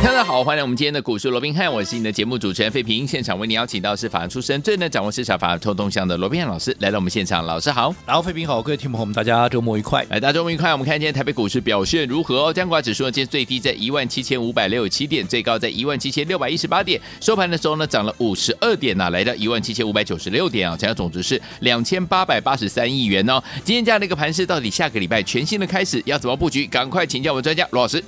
大家好，欢迎我们今天的股市罗宾汉，我是你的节目主持人费平。现场为你邀请到是法案出身、最能掌握市场法案动向的罗宾汉老师来到我们现场，老师好，然后费平好，各位听众朋友们，大家周末愉快。来，大家周末愉快。我们看今天台北股市表现如何？加权指数呢，今天最低在一万七千五百六十七点，最高在一万七千六百一十八点，收盘的时候呢，涨了五十二点呐、啊，来到一万七千五百九十六点啊，成交总值是两千八百八十三亿元哦。今天这样的一个盘势，到底下个礼拜全新的开始要怎么布局？赶快请教我们专家罗老师。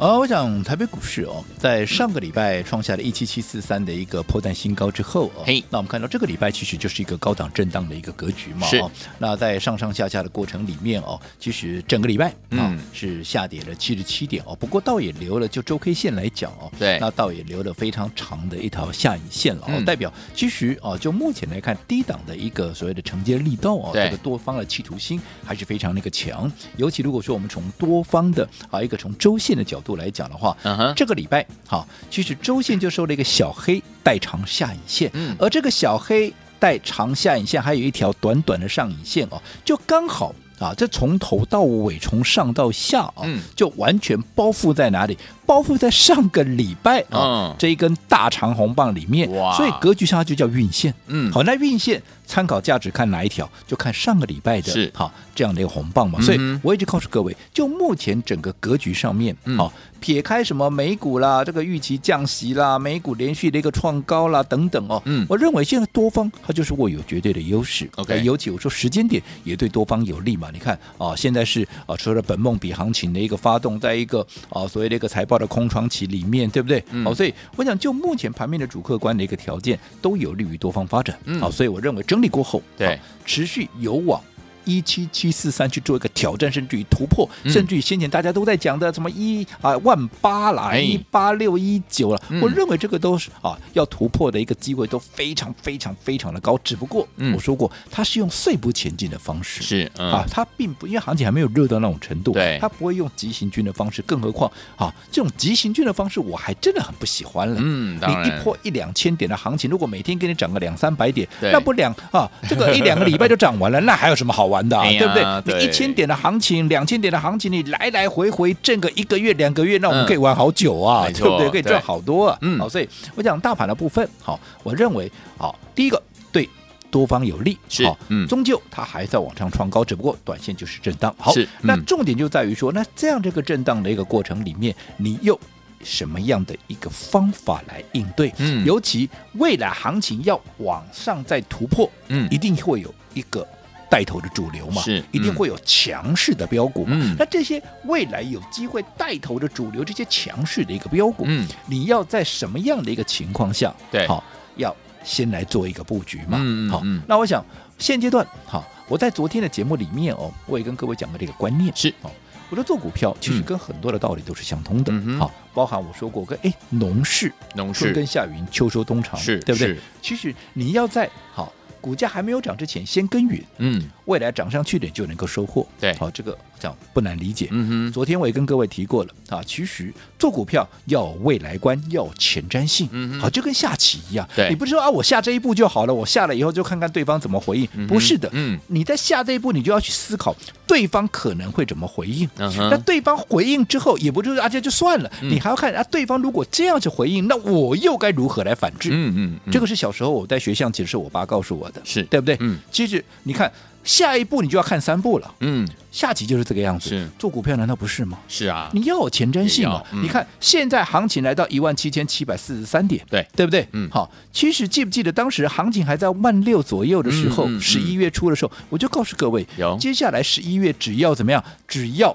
呃，我想台北股市哦，在上个礼拜创下了一七七四三的一个破蛋新高之后哦，嘿，那我们看到这个礼拜其实就是一个高档震荡的一个格局嘛，是。那在上上下下的过程里面哦，其实整个礼拜啊、嗯。哦、是下跌了七十七点哦，不过倒也留了，就周 K 线来讲哦，对，那倒也留了非常长的一条下影线了哦，嗯、代表其实啊、哦，就目前来看，低档的一个所谓的承接力道哦，这个多方的企图心还是非常那个强，尤其如果说我们从多方的啊一个从周线的角度来讲的话。Uh huh. 这个礼拜好，其实周线就收了一个小黑带长下影线，嗯，而这个小黑带长下影线还有一条短短的上影线哦，就刚好啊，这从头到尾，从上到下啊，嗯，就完全包覆在哪里？包覆在上个礼拜啊、嗯、这一根大长红棒里面，哇，所以格局上它就叫运线，嗯，好，那运线参考价值看哪一条？就看上个礼拜的是好这样的一个红棒嘛，嗯、所以我一直告诉各位，就目前整个格局上面，好、嗯。撇开什么美股啦，这个预期降息啦，美股连续的一个创高啦等等哦，嗯，我认为现在多方它就是握有绝对的优势，OK，尤其我说时间点也对多方有利嘛。你看啊，现在是啊，除了本梦比行情的一个发动，在一个啊所谓的一个财报的空窗期里面，对不对？嗯，好，所以我想就目前盘面的主客观的一个条件都有利于多方发展，嗯，好，所以我认为整理过后，对，持续有望。一七七四三去做一个挑战，甚至于突破，嗯、甚至于先前大家都在讲的什么一啊万八啦，一八六一九了，我认为这个都是啊要突破的一个机会都非常非常非常的高。只不过我说过，它是用碎步前进的方式，是、嗯、啊，它并不因为行情还没有热到那种程度，对，它不会用急行军的方式，更何况啊这种急行军的方式我还真的很不喜欢了。嗯，你一波一两千点的行情，如果每天给你涨个两三百点，那不两啊这个一两个礼拜就涨完了，那还有什么好玩的、啊，对不对？你一千点的行情，两千点的行情，你来来回回挣个一个月、两个月，那我们可以玩好久啊，嗯、对不对？可以赚好多啊。嗯，好，所以我讲大盘的部分，好，我认为，好，第一个对多方有利，是，好，嗯，终究它还在往上创高，只不过短线就是震荡。好，那重点就在于说，那这样这个震荡的一个过程里面，你用什么样的一个方法来应对？嗯，尤其未来行情要往上再突破，嗯，一定会有一个。带头的主流嘛，是、嗯、一定会有强势的标股嘛。嗯、那这些未来有机会带头的主流，这些强势的一个标股，嗯，你要在什么样的一个情况下，对，好，要先来做一个布局嘛。嗯、好，那我想现阶段，好，我在昨天的节目里面哦，我也跟各位讲过这个观念，是，哦，我说做股票其实跟很多的道理都是相通的，嗯、好，包含我说过跟哎农事，农事春耕夏耘秋收冬藏，是，对不对？其实你要在好。股价还没有涨之前，先耕耘，嗯，未来涨上去点就能够收获，对，好，这个这样不难理解，嗯哼，昨天我也跟各位提过了啊，其实做股票要有未来观，要有前瞻性，嗯哼，好，就跟下棋一样，对，你不是说啊，我下这一步就好了，我下了以后就看看对方怎么回应，嗯、不是的，嗯，你在下这一步，你就要去思考对方可能会怎么回应，嗯哼，那对方回应之后，也不就是啊这就算了，嗯、你还要看啊对方如果这样子回应，那我又该如何来反制？嗯嗯，嗯，这个是小时候我在学象棋是我爸告诉我的，是对不对？嗯，其实你看下一步你就要看三步了。嗯，下棋就是这个样子。是做股票难道不是吗？是啊，你要有前瞻性嘛。嗯、你看现在行情来到一万七千七百四十三点，对对不对？嗯，好，其实记不记得当时行情还在万六左右的时候，十一、嗯嗯嗯、月初的时候，我就告诉各位，接下来十一月只要怎么样，只要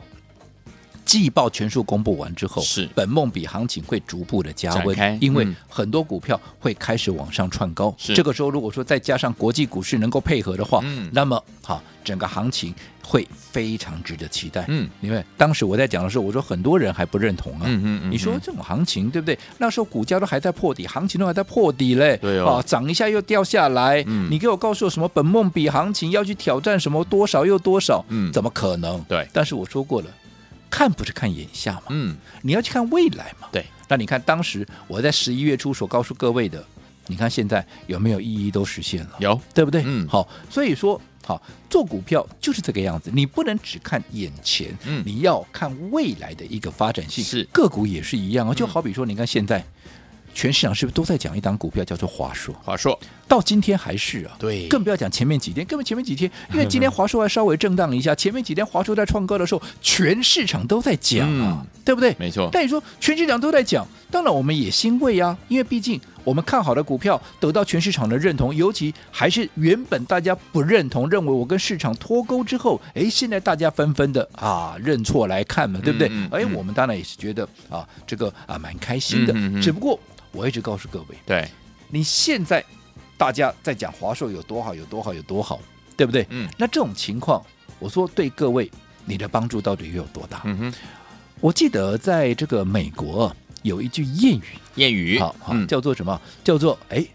季报全数公布完之后，是本梦比行情会逐步的加温，因为嗯很多股票会开始往上窜高。这个时候，如果说再加上国际股市能够配合的话，嗯那么好，整个行情会非常值得期待。嗯，因为当时我在讲的时候，我说很多人还不认同啊。嗯嗯嗯你说这种行情对不对？那时候股价都还在破底，行情都还在破底嘞。对哦啊，涨一下又掉下来。嗯你给我告诉我什么本梦比行情要去挑战什么多少又多少？嗯怎么可能？对但是我说过了，看不是看眼下嘛，嗯，你要去看未来嘛。对，那你看当时我在十一月初所告诉各位的，你看现在有没有一一都实现了？有，对不对？嗯好，所以说好做股票就是这个样子，你不能只看眼前，嗯你要看未来的一个发展性。是个股也是一样啊，就好比说，你看现在。全市场是不是都在讲一档股票叫做华硕？华硕，到今天还是啊，对。更不要讲前面几天，根本前面几天，因为今天 华硕还稍微震荡一下，前面几天华硕在创高的时候，全市场都在讲啊，嗯。对不对？没错。但你说全市场都在讲，当然我们也欣慰啊，因为毕竟我们看好的股票得到全市场的认同，尤其还是原本大家不认同，认为我跟市场脱钩之后，哎，现在大家纷纷的啊认错来看嘛，对不对？哎、嗯嗯。嗯，我们当然也是觉得啊，这个啊蛮开心的，只不过我一直告诉各位。对，你现在大家在讲华硕有多好，有多好，有多好，对不对？嗯那这种情况，我说对各位你的帮助到底又有多大？嗯哼，我记得在这个美国有一句谚语，谚语，好好、嗯叫做什么？叫做哎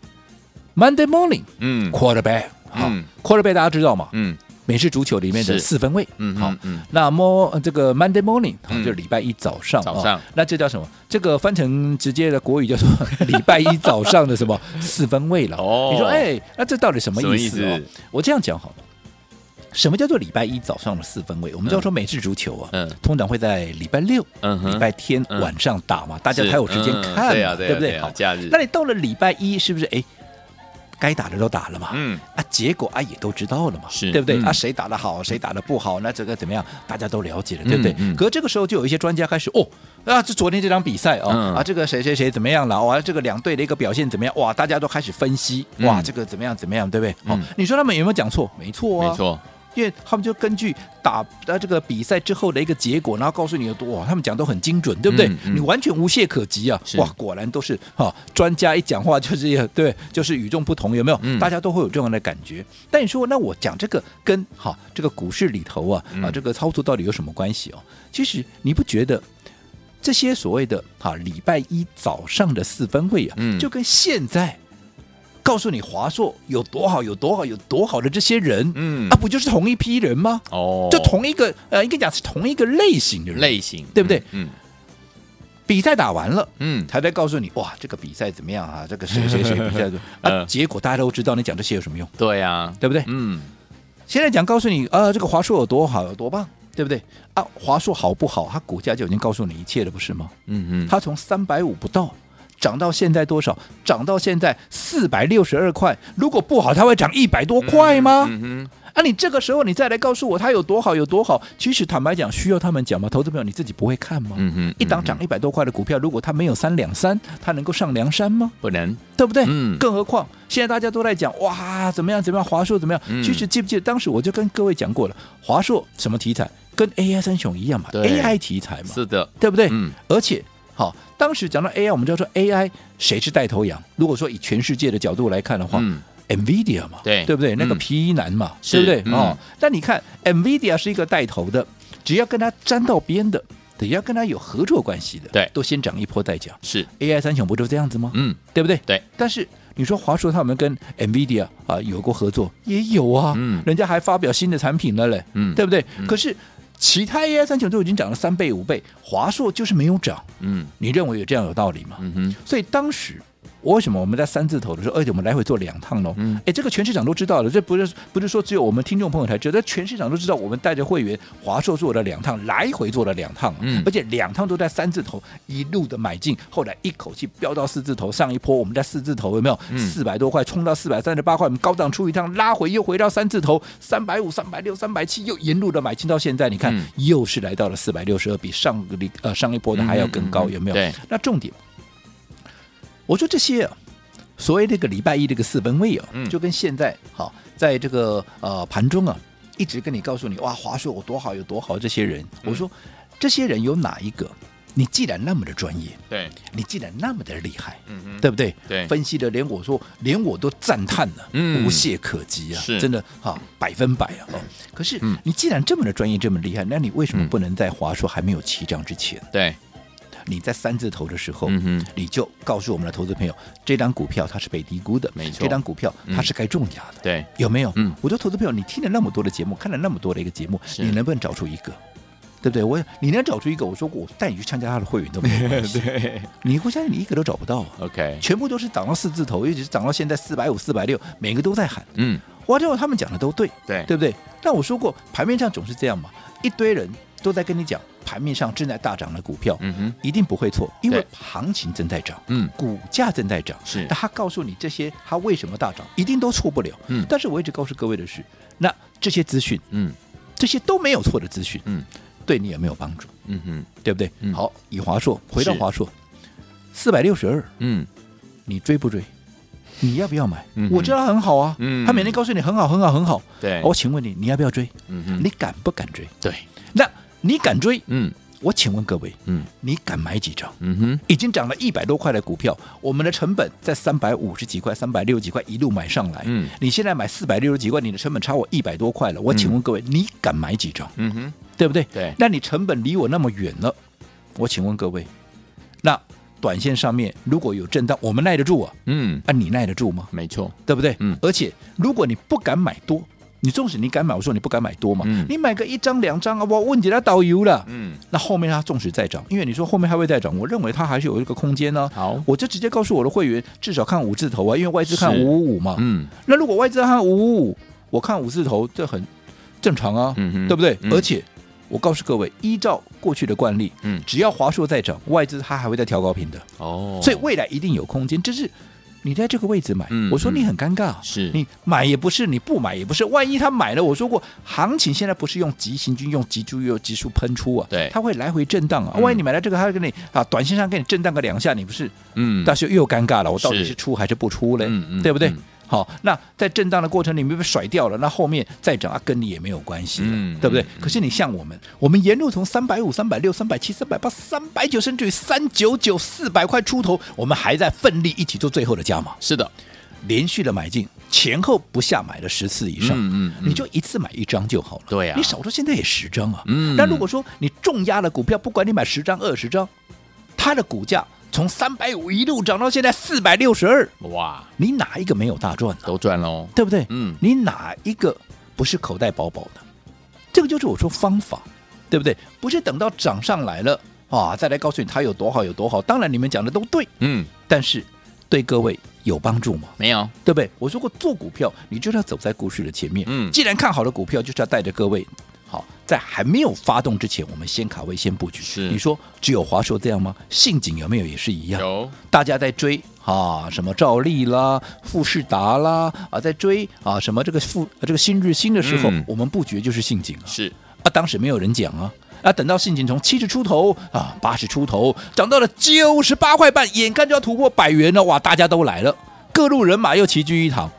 ，Monday morning 嗯 quarterback，好、嗯 quarterback 大家知道吗？嗯美式足球里面的四分卫，好嗯好，嗯，那么呃这个 Monday morning 就是礼拜一早上，早上哦那这叫什么？这个翻成直接的国语叫做礼拜一早上的什么 四分卫了。哦你说哎，那这到底什么意思哦？我这样讲好了。什么叫做礼拜一早上的四分卫？我们叫说美式足球啊，嗯通常会在礼拜六、嗯礼拜天嗯晚上打嘛，大家才有时间嗯看嘛，对不对？好，假日那你到了礼拜一，是不是哎？该打的都打了嘛，嗯啊，结果啊也都知道了嘛，是对不对？嗯啊，谁打的好，谁打的不好，那这个怎么样，大家都了解了，对不对？嗯嗯可是这个时候就有一些专家开始哦，啊，这昨天这场比赛哦，嗯啊，这个谁谁谁怎么样了？哇，这个两队的一个表现怎么样？哇，大家都开始分析，哇，嗯这个怎么样怎么样，对不对？好、嗯你说他们有没有讲错？没错啊，没错，因为他们就根据打呃这个比赛之后的一个结果，然后告诉你有多，哇，他们讲都很精准，对不对？嗯嗯你完全无懈可击啊！哇，果然都是哈、专家一讲话就是对，就是与众不同，有没有？嗯大家都会有这样的感觉。但你说，那我讲这个跟哈这个股市里头啊啊嗯这个操作到底有什么关系哦？其实你不觉得？这些所谓的哈礼拜一早上的四分会啊，嗯就跟现在告诉你华硕有多好、有多好、有多好的这些人，嗯啊，不就是同一批人吗？哦，就同一个呃，应该讲是同一个类型的人。类型，对不对嗯比赛打完了，嗯，才在告诉你，哇，这个比赛怎么样啊？这个谁 谁谁比赛的啊？嗯结果大家都知道，你讲这些有什么用？对啊，对不对？嗯现在讲告诉你，啊，这个华硕有多好，有多棒，对不对？啊，华硕好不好？它股价就已经告诉你一切了，不是吗？嗯嗯，它从三百五不到涨到现在多少？涨到现在四百六十二块。如果不好，它会涨一百多块吗？啊，你这个时候你再来告诉我它有多好有多好，其实坦白讲，需要他们讲吗？投资朋友你自己不会看吗？嗯哼，一档涨一百多块的股票，如果它没有三两三，它能够上梁山吗？不能，对不对？嗯更何况现在大家都在讲哇，怎么样怎么样，华硕怎么样？嗯其实记不记得当时我就跟各位讲过了，华硕什么题材？跟 AI 三雄一样嘛，AI 题材嘛，是的，对不对？嗯而且好，当时讲到 AI，我们就要说 AI 谁是带头羊？如果说以全世界的角度来看的话。嗯 NVIDIA 嘛，对对不对？那个皮衣男嘛，是对不对？嗯哦，但你看 NVIDIA 是一个带头的，只要跟他沾到边的，只要跟他有合作关系的，对都先涨一波再讲。是，AI 三雄不就这样子吗？嗯对不对？对。但是你说华硕他们跟 NVIDIA 啊有过合作，也有啊，嗯人家还发表新的产品了嘞，嗯对不对？嗯可是其他 AI 三雄都已经涨了三倍五倍，华硕就是没有涨，嗯。你认为有这样有道理吗？嗯哼，所以当时我为什么我们在三字头的时候，而且我们来回做两趟喽？嗯哎，这个全市场都知道了，这不是不是说只有我们听众朋友才知道，这全市场都知道，我们带着会员华硕做了两趟，来回做了两趟，嗯而且两趟都在三字头一路的买进，后来一口气飙到四字头，上一波我们在四字头有没有？嗯四百多块冲到四百三十八块，我们高档出一趟，拉回又回到三字头，三百五、三百六、三百七，又沿路的买进到现在，你看、嗯又是来到了四百六十二，比上个礼呃上一波的还要更高，嗯嗯嗯有没有？对，那重点，我说这些啊，所谓这个礼拜一这个四分位啊，嗯。就跟现在好，在这个呃盘中啊，一直跟你告诉你哇，华硕有多好有多好，这些人，嗯。我说这些人有哪一个？你既然那么的专业，对，你既然那么的厉害，嗯嗯，对不对？对，分析的连我说，连我都赞叹了，嗯，无懈可击啊，是。真的哈，百分百啊。哦，可是你既然这么的专业，这么厉害，那你为什么不能在华硕还没有起涨之前？对，你在三字头的时候，嗯哼，你就告诉我们的投资朋友，这张股票它是被低估的，没错，这张股票它是该重压的，对，有没有？嗯，我说投资朋友，你听了那么多的节目，看了那么多的一个节目，你能不能找出一个？对不对？我你能找出一个？我说过，我带你去参加他的会员都没有关系。对，你会相信，你一个都找不到啊。OK，全部都是涨到四字头，尤其是涨到现在四百五、四百六，每个都在喊。嗯，我知道他们讲的都对，对，对不对？但我说过，盘面上总是这样嘛，一堆人都在跟你讲，盘面上正在大涨的股票，嗯哼，一定不会错，因为行情正在涨，嗯，股价正在涨，是。那他告诉你这些，他为什么大涨，一定都错不了。嗯，但是我一直告诉各位的是，那这些资讯，嗯，这些都没有错的资讯，嗯。对你有没有帮助？嗯哼，对不对？嗯、好，以华硕回到华硕，四百六十二，嗯，你追不追？你要不要买？嗯、我知道他很好啊，嗯，他每天告诉你很好，很好，很好。对，我请问你，你要不要追？嗯哼，你敢不敢追？对，那你敢追？嗯，我请问各位，嗯，你敢买几张？嗯哼，已经涨了一百多块的股票，我们的成本在三百五十几块、三百六十几块一路买上来，嗯，你现在买四百六十几块，你的成本差我一百多块了，我请问各位，你敢买几张？嗯哼。对不对？对，那你成本离我那么远了，我请问各位，那短线上面如果有震荡，我们耐得住啊？嗯，啊，你耐得住吗？没错，对不对？嗯，而且如果你不敢买多，你纵使你敢买，我说你不敢买多嘛，嗯，你买个一张两张啊，我问你他导游了，嗯，那后面它纵使再涨，因为你说后面还会再涨，我认为它还是有一个空间呢、啊。好，我就直接告诉我的会员，至少看五字头啊，因为外资看五五五嘛，嗯，那如果外资看五五五，我看五字头，这很正常啊，嗯哼，对不对？嗯、而且。我告诉各位，依照过去的惯例，嗯，只要华硕在涨，外资它还会再调高频的。哦，所以未来一定有空间。就是你在这个位置买，嗯、我说你很尴尬，是你买也不是，你不买也不是，万一他买了，我说过，行情现在不是用急行军，用急注又急速喷出啊，对，它会来回震荡啊。万一你买了这个，它给你啊，短线上给你震荡个两下，你不是，嗯，但是又尴尬了，我到底是出还是不出嘞？嗯嗯，对不对？嗯好，那在震荡的过程里面被甩掉了，那后面再涨啊，跟你也没有关系了，嗯、对不对？嗯、可是你像我们，我们沿路从三百五、三百六、三百七、三百八、三百九，甚至于三九九、四百块出头，我们还在奋力一起做最后的加码。是的，连续的买进，前后不下买了十次以上，嗯嗯，嗯你就一次买一张就好了。对呀、啊，你少说现在也十张啊。嗯，那如果说你重压的股票，不管你买十张、二十张，它的股价。从三百五一路涨到现在四百六十二，哇！你哪一个没有大赚呢？都赚喽，对不对？嗯，你哪一个不是口袋饱饱的？这个就是我说方法，对不对？不是等到涨上来了啊，再来告诉你它有多好有多好。当然你们讲的都对，嗯，但是对各位有帮助吗？没有，对不对？我说过做股票，你就是要走在故事的前面。嗯，既然看好的股票，就是要带着各位。好，在还没有发动之前，我们先卡位，先布局。是，你说只有华硕这样吗？信景有没有也是一样？有，大家在追啊，什么兆利啦、富士达啦啊，在追啊，什么这个富这个新日新的时候，嗯、我们布局就是信景啊。是啊，当时没有人讲啊，啊，等到信景从七十出头啊，八十出头，涨到了九十八块半，眼看就要突破百元了，哇，大家都来了，各路人马又齐聚一堂。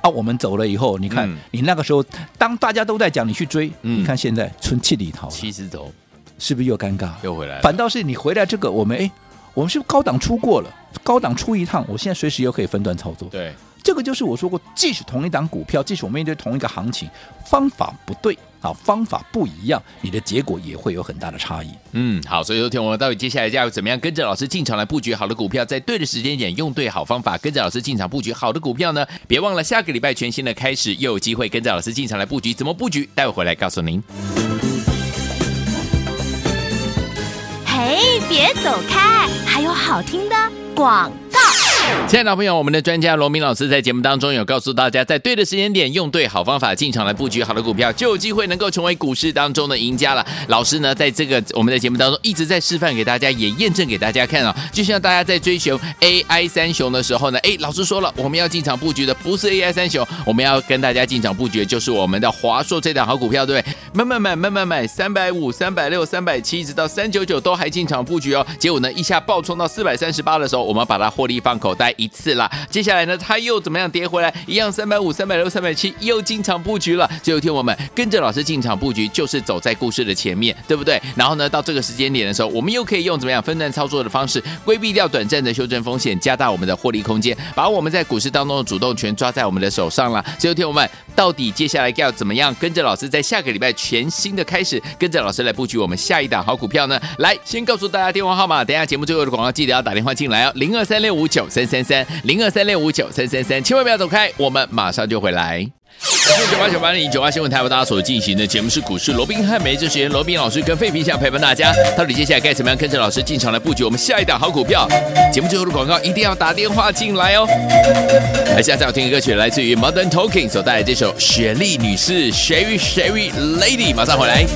啊，我们走了以后，你看，嗯、你那个时候，当大家都在讲你去追，嗯、你看现在春气里头，七十头，是不是又尴尬？又回来了。反倒是你回来这个，我们哎，我们是不是高档出过了，高档出一趟，我现在随时又可以分段操作。对，这个就是我说过，即使同一档股票，即使我们面对同一个行情，方法不对。好，方法不一样，你的结果也会有很大的差异。嗯，好，所以昨天我们到底接下来要怎么样跟着老师进场来布局好的股票，在对的时间点用对好方法，跟着老师进场布局好的股票呢？别忘了下个礼拜全新的开始，又有机会跟着老师进场来布局，怎么布局？待会回来告诉您。嘿，别走开，还有好听的广告。亲爱的朋友，我们的专家罗明老师在节目当中有告诉大家，在对的时间点用对好方法进场来布局好的股票，就有机会能够成为股市当中的赢家了。老师呢，在这个我们的节目当中一直在示范给大家，也验证给大家看啊。就像大家在追求 AI 三雄的时候呢，哎，老师说了，我们要进场布局的不是 AI 三雄，我们要跟大家进场布局的就是我们的华硕这档好股票，对不对？慢慢买，慢慢买，三百五、三百六、三百七，直到三九九都还进场布局哦。结果呢，一下暴冲到四百三十八的时候，我们把它获利放口袋一次啦。接下来呢，它又怎么样跌回来？一样三百五、三百六、三百七又进场布局了。最后听我们跟着老师进场布局，就是走在故事的前面，对不对？然后呢，到这个时间点的时候，我们又可以用怎么样分段操作的方式，规避掉短暂的修正风险，加大我们的获利空间，把我们在股市当中的主动权抓在我们的手上了。最后听我们到底接下来要怎么样跟着老师在下个礼拜全新的开始，跟着老师来布局我们下一档好股票呢？来，先告诉大家电话号码，等下节目最后的广告记得要打电话进来哦，零二三六五九三三三，零二三六五九三三三，千万不要走开，我们马上就回来。九八九八零九八新闻台为大家所进行的节目是股市罗宾汉，每日时间罗宾老师跟费平想陪伴大家，到底接下来该怎么样跟着老师进场来布局我们下一档好股票？节目最后的广告一定要打电话进来哦。来，现在要听的歌曲来自于 Modern Talking 所带来这首雪莉女士 Sherry Sherry Lady，马上回来。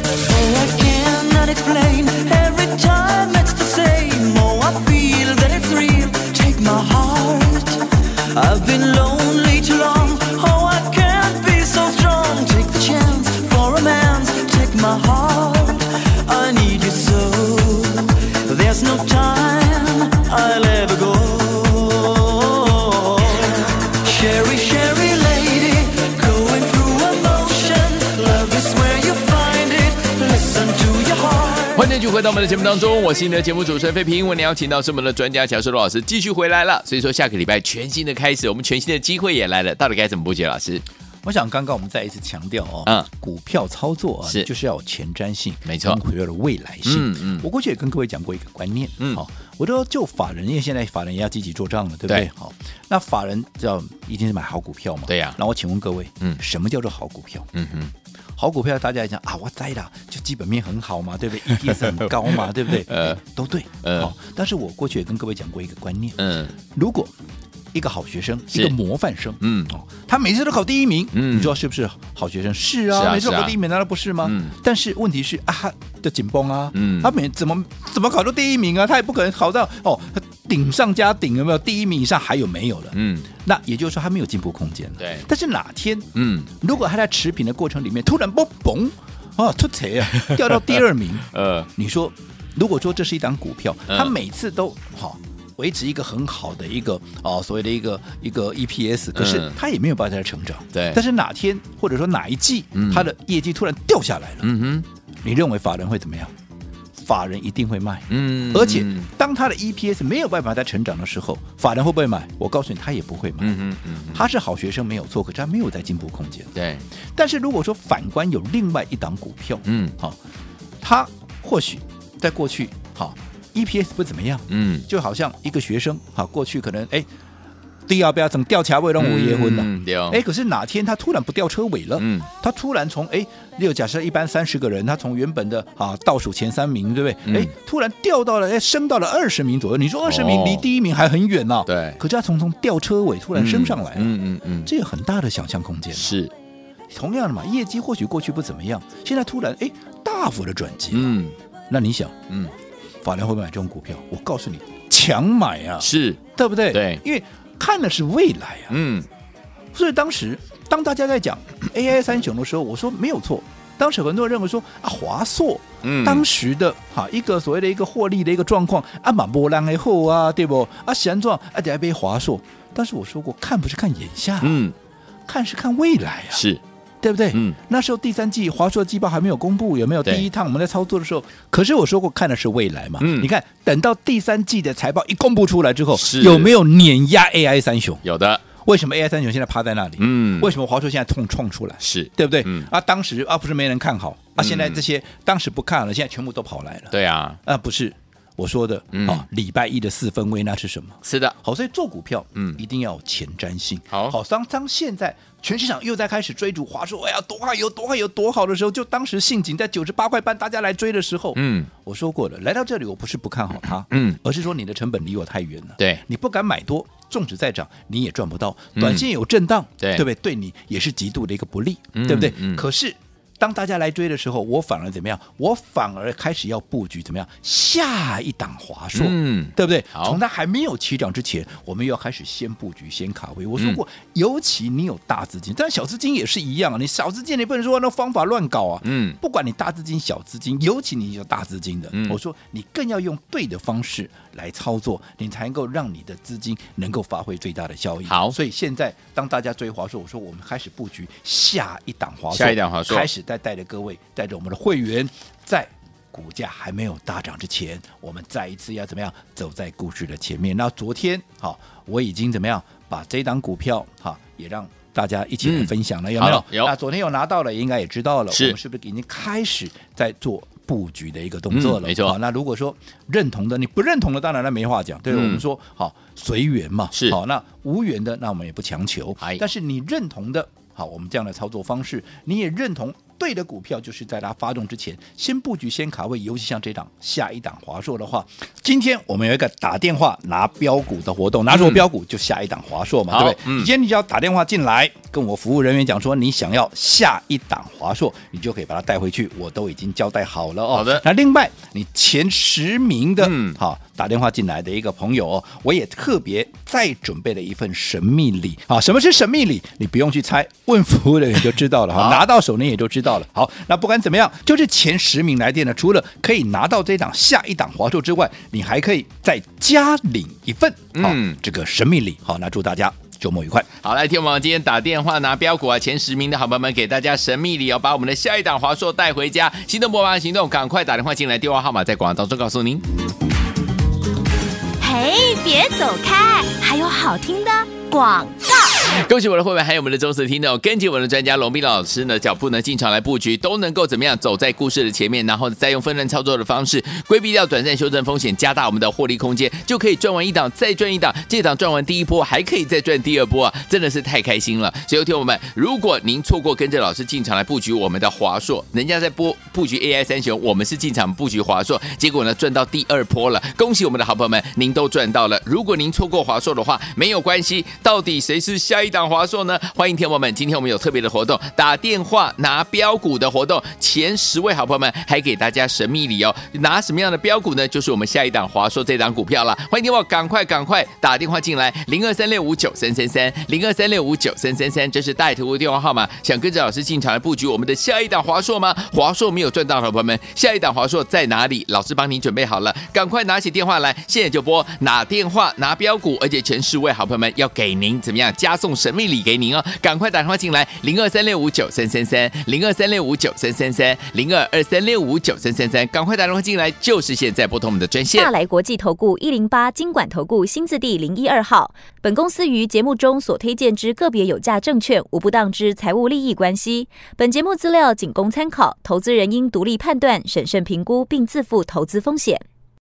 回到我们的节目当中，我是你的节目主持人费平。为你邀请到是我们的专家乔世罗老师继续回来了。所以说下个礼拜全新的开始，我们全新的机会也来了。到底该怎么布局？老师，我想刚刚我们再一次强调哦，嗯，股票操作啊，是就是要有前瞻性，没错，股票的未来性。嗯嗯，我过去也跟各位讲过一个观念，嗯，好，我说就法人，因为现在法人也要积极做账了，对不对？好，那法人要一定是买好股票嘛？对呀。那我请问各位，嗯，什么叫做好股票？嗯哼。好股票，大家也讲啊，我栽了，就基本面很好嘛，对不对？EPS 很高嘛，对不对？呃，都对。呃，好，但是我过去也跟各位讲过一个观念，嗯，如果一个好学生，一个模范生，嗯，哦，他每次都考第一名，嗯，你说是不是好学生？是啊，每次都考第一名，难道不是吗？嗯，但是问题是啊，的紧绷啊，嗯，他每怎么怎么考到第一名啊？他也不可能考到哦。顶上加顶有没有？第一名以上还有没有了？嗯，那也就是说他没有进步空间了。对，但是哪天，嗯，如果他在持平的过程里面突然嘣嘣啊突槌啊掉到第二名，呃，你说如果说这是一档股票，他每次都好维持一个很好的一个哦所谓的一个一个 EPS，可是他也没有办法再成长。对，但是哪天或者说哪一季，他的业绩突然掉下来了，嗯哼，你认为法人会怎么样？法人一定会卖，嗯，而且当他的 EPS 没有办法在成长的时候，法人会不会买？我告诉你，他也不会买。嗯嗯嗯，他是好学生没有错，可是他没有在进步空间。对，但是如果说反观有另外一档股票，嗯，好，他或许在过去好 EPS 不怎么样，嗯，就好像一个学生，好过去可能哎。第二标怎吊车尾让我结婚了？哎，可是哪天他突然不吊车尾了？嗯，他突然从哎，六假设一般三十个人，他从原本的啊倒数前三名，对不对？哎，突然掉到了哎，升到了二十名左右。你说二十名离第一名还很远呢。对，可是他从从吊车尾突然升上来了。嗯嗯嗯，这有很大的想象空间。是，同样的嘛，业绩或许过去不怎么样，现在突然哎大幅的转机。嗯，那你想，嗯，法人会不会买这种股票？我告诉你，强买啊，是对不对？对，因为。看的是未来啊，嗯，所以当时当大家在讲 AI 三雄的时候，我说没有错。当时很多人认为说啊，华硕，嗯，当时的哈一个所谓的一个获利的一个状况啊，马波浪以后啊，对不？啊，现状啊，得被华硕。但是我说过，看不是看眼下，嗯，看是看未来啊，是。对不对？嗯，那时候第三季华硕的季报还没有公布，有没有？第一趟我们在操作的时候，可是我说过看的是未来嘛。嗯，你看等到第三季的财报一公布出来之后，有没有碾压 AI 三雄？有的。为什么 AI 三雄现在趴在那里？嗯，为什么华硕现在痛创出来？是对不对？嗯啊，当时啊不是没人看好啊，现在这些当时不看好了，现在全部都跑来了。对啊，啊不是我说的啊，礼拜一的四分位那是什么？是的，好，所以做股票嗯一定要有前瞻性。好，好，当当现在。全市场又在开始追逐华硕，哎呀，多好有多好有多好的时候，就当时信锦在九十八块半，大家来追的时候，嗯，我说过了，来到这里我不是不看好它，嗯，而是说你的成本离我太远了，对，你不敢买多，纵使再涨你也赚不到，短线有震荡，对，对不对？对你也是极度的一个不利，对不对？可是当大家来追的时候，我反而怎么样？我反而开始要布局怎么样？下一档华硕，嗯，对不对？从它还没有起涨之前，我们又要开始先布局、先卡位。我说过，嗯、尤其你有大资金，但小资金也是一样啊。你小资金，你不能说那方法乱搞啊。嗯，不管你大资金、小资金，尤其你有大资金的，嗯、我说你更要用对的方式来操作，你才能够让你的资金能够发挥最大的效益。好，所以现在当大家追华硕，我说我们开始布局下一档华硕，下一档华硕开始。再带着各位，带着我们的会员，在股价还没有大涨之前，我们再一次要怎么样走在故事的前面？那昨天好，我已经怎么样把这档股票哈也让大家一起来分享了，嗯、有没有？有。那昨天有拿到了，应该也知道了，是我们是不是已经开始在做布局的一个动作了？嗯、没错。好，那如果说认同的，你不认同的，当然那没话讲。对、嗯、我们说好随缘嘛，是好。那无缘的，那我们也不强求。哎、但是你认同的。好，我们这样的操作方式，你也认同？对的股票就是在它发动之前，先布局、先卡位。尤其像这档下一档华硕的话，今天我们有一个打电话拿标股的活动，拿什么标股就下一档华硕嘛，嗯、对不对？嗯、今天你只要打电话进来，跟我服务人员讲说你想要下一档华硕，你就可以把它带回去。我都已经交代好了哦。好的。那另外，你前十名的，嗯，好打电话进来的一个朋友哦，我也特别再准备了一份神秘礼。啊，什么是神秘礼？你不用去猜，问服务人员就知道了哈。拿到手你也就知道了。好，那不管怎么样，就是前十名来电呢，除了可以拿到这档下一档华硕之外，你还可以再加领一份，嗯，这个神秘礼。好，那祝大家周末愉快。好，来，听我们今天打电话拿标股啊，前十名的好朋友们给大家神秘礼哦，把我们的下一档华硕带回家。心动不马上行动，赶快打电话进来，电话号码在广告当中告诉您。嘿，别走开，还有好听的广告。恭喜我的会员，还有我们的忠实听众，跟紧我们的专家龙斌老师呢脚步呢进场来布局，都能够怎么样走在故事的前面，然后再用分段操作的方式规避掉短暂修正风险，加大我们的获利空间，就可以赚完一档再赚一档，这档赚完第一波还可以再赚第二波啊，真的是太开心了。所以，听我们，如果您错过跟着老师进场来布局我们的华硕，人家在播布局 AI 三雄，我们是进场布局华硕，结果呢赚到第二波了，恭喜我们的好朋友们，您都赚到了。如果您错过华硕的话，没有关系，到底谁是下一档华硕呢？欢迎听友们，今天我们有特别的活动，打电话拿标股的活动，前十位好朋友们还给大家神秘礼哦。拿什么样的标股呢？就是我们下一档华硕这档股票了。欢迎听我赶快赶快打电话进来，零二三六五九三三三，零二三六五九三三三，这是带图的电话号码。想跟着老师进场来布局我们的下一档华硕吗？华硕没有赚到的朋友们，下一档华硕在哪里？老师帮您准备好了，赶快拿起电话来，现在就拨，拿电话拿标股，而且前十位好朋友们要给您怎么样加送送神秘礼给您哦。赶快打电话进来，零二三六五九三三三，零二三六五九三三三，零二二三六五九三三三，赶快打电话进来，就是现在拨通我们的专线。大来国际投顾一零八金管投顾新字第零一二号，本公司于节目中所推荐之个别有价证券，无不当之财务利益关系。本节目资料仅供参考，投资人应独立判断、审慎评估，并自负投资风险。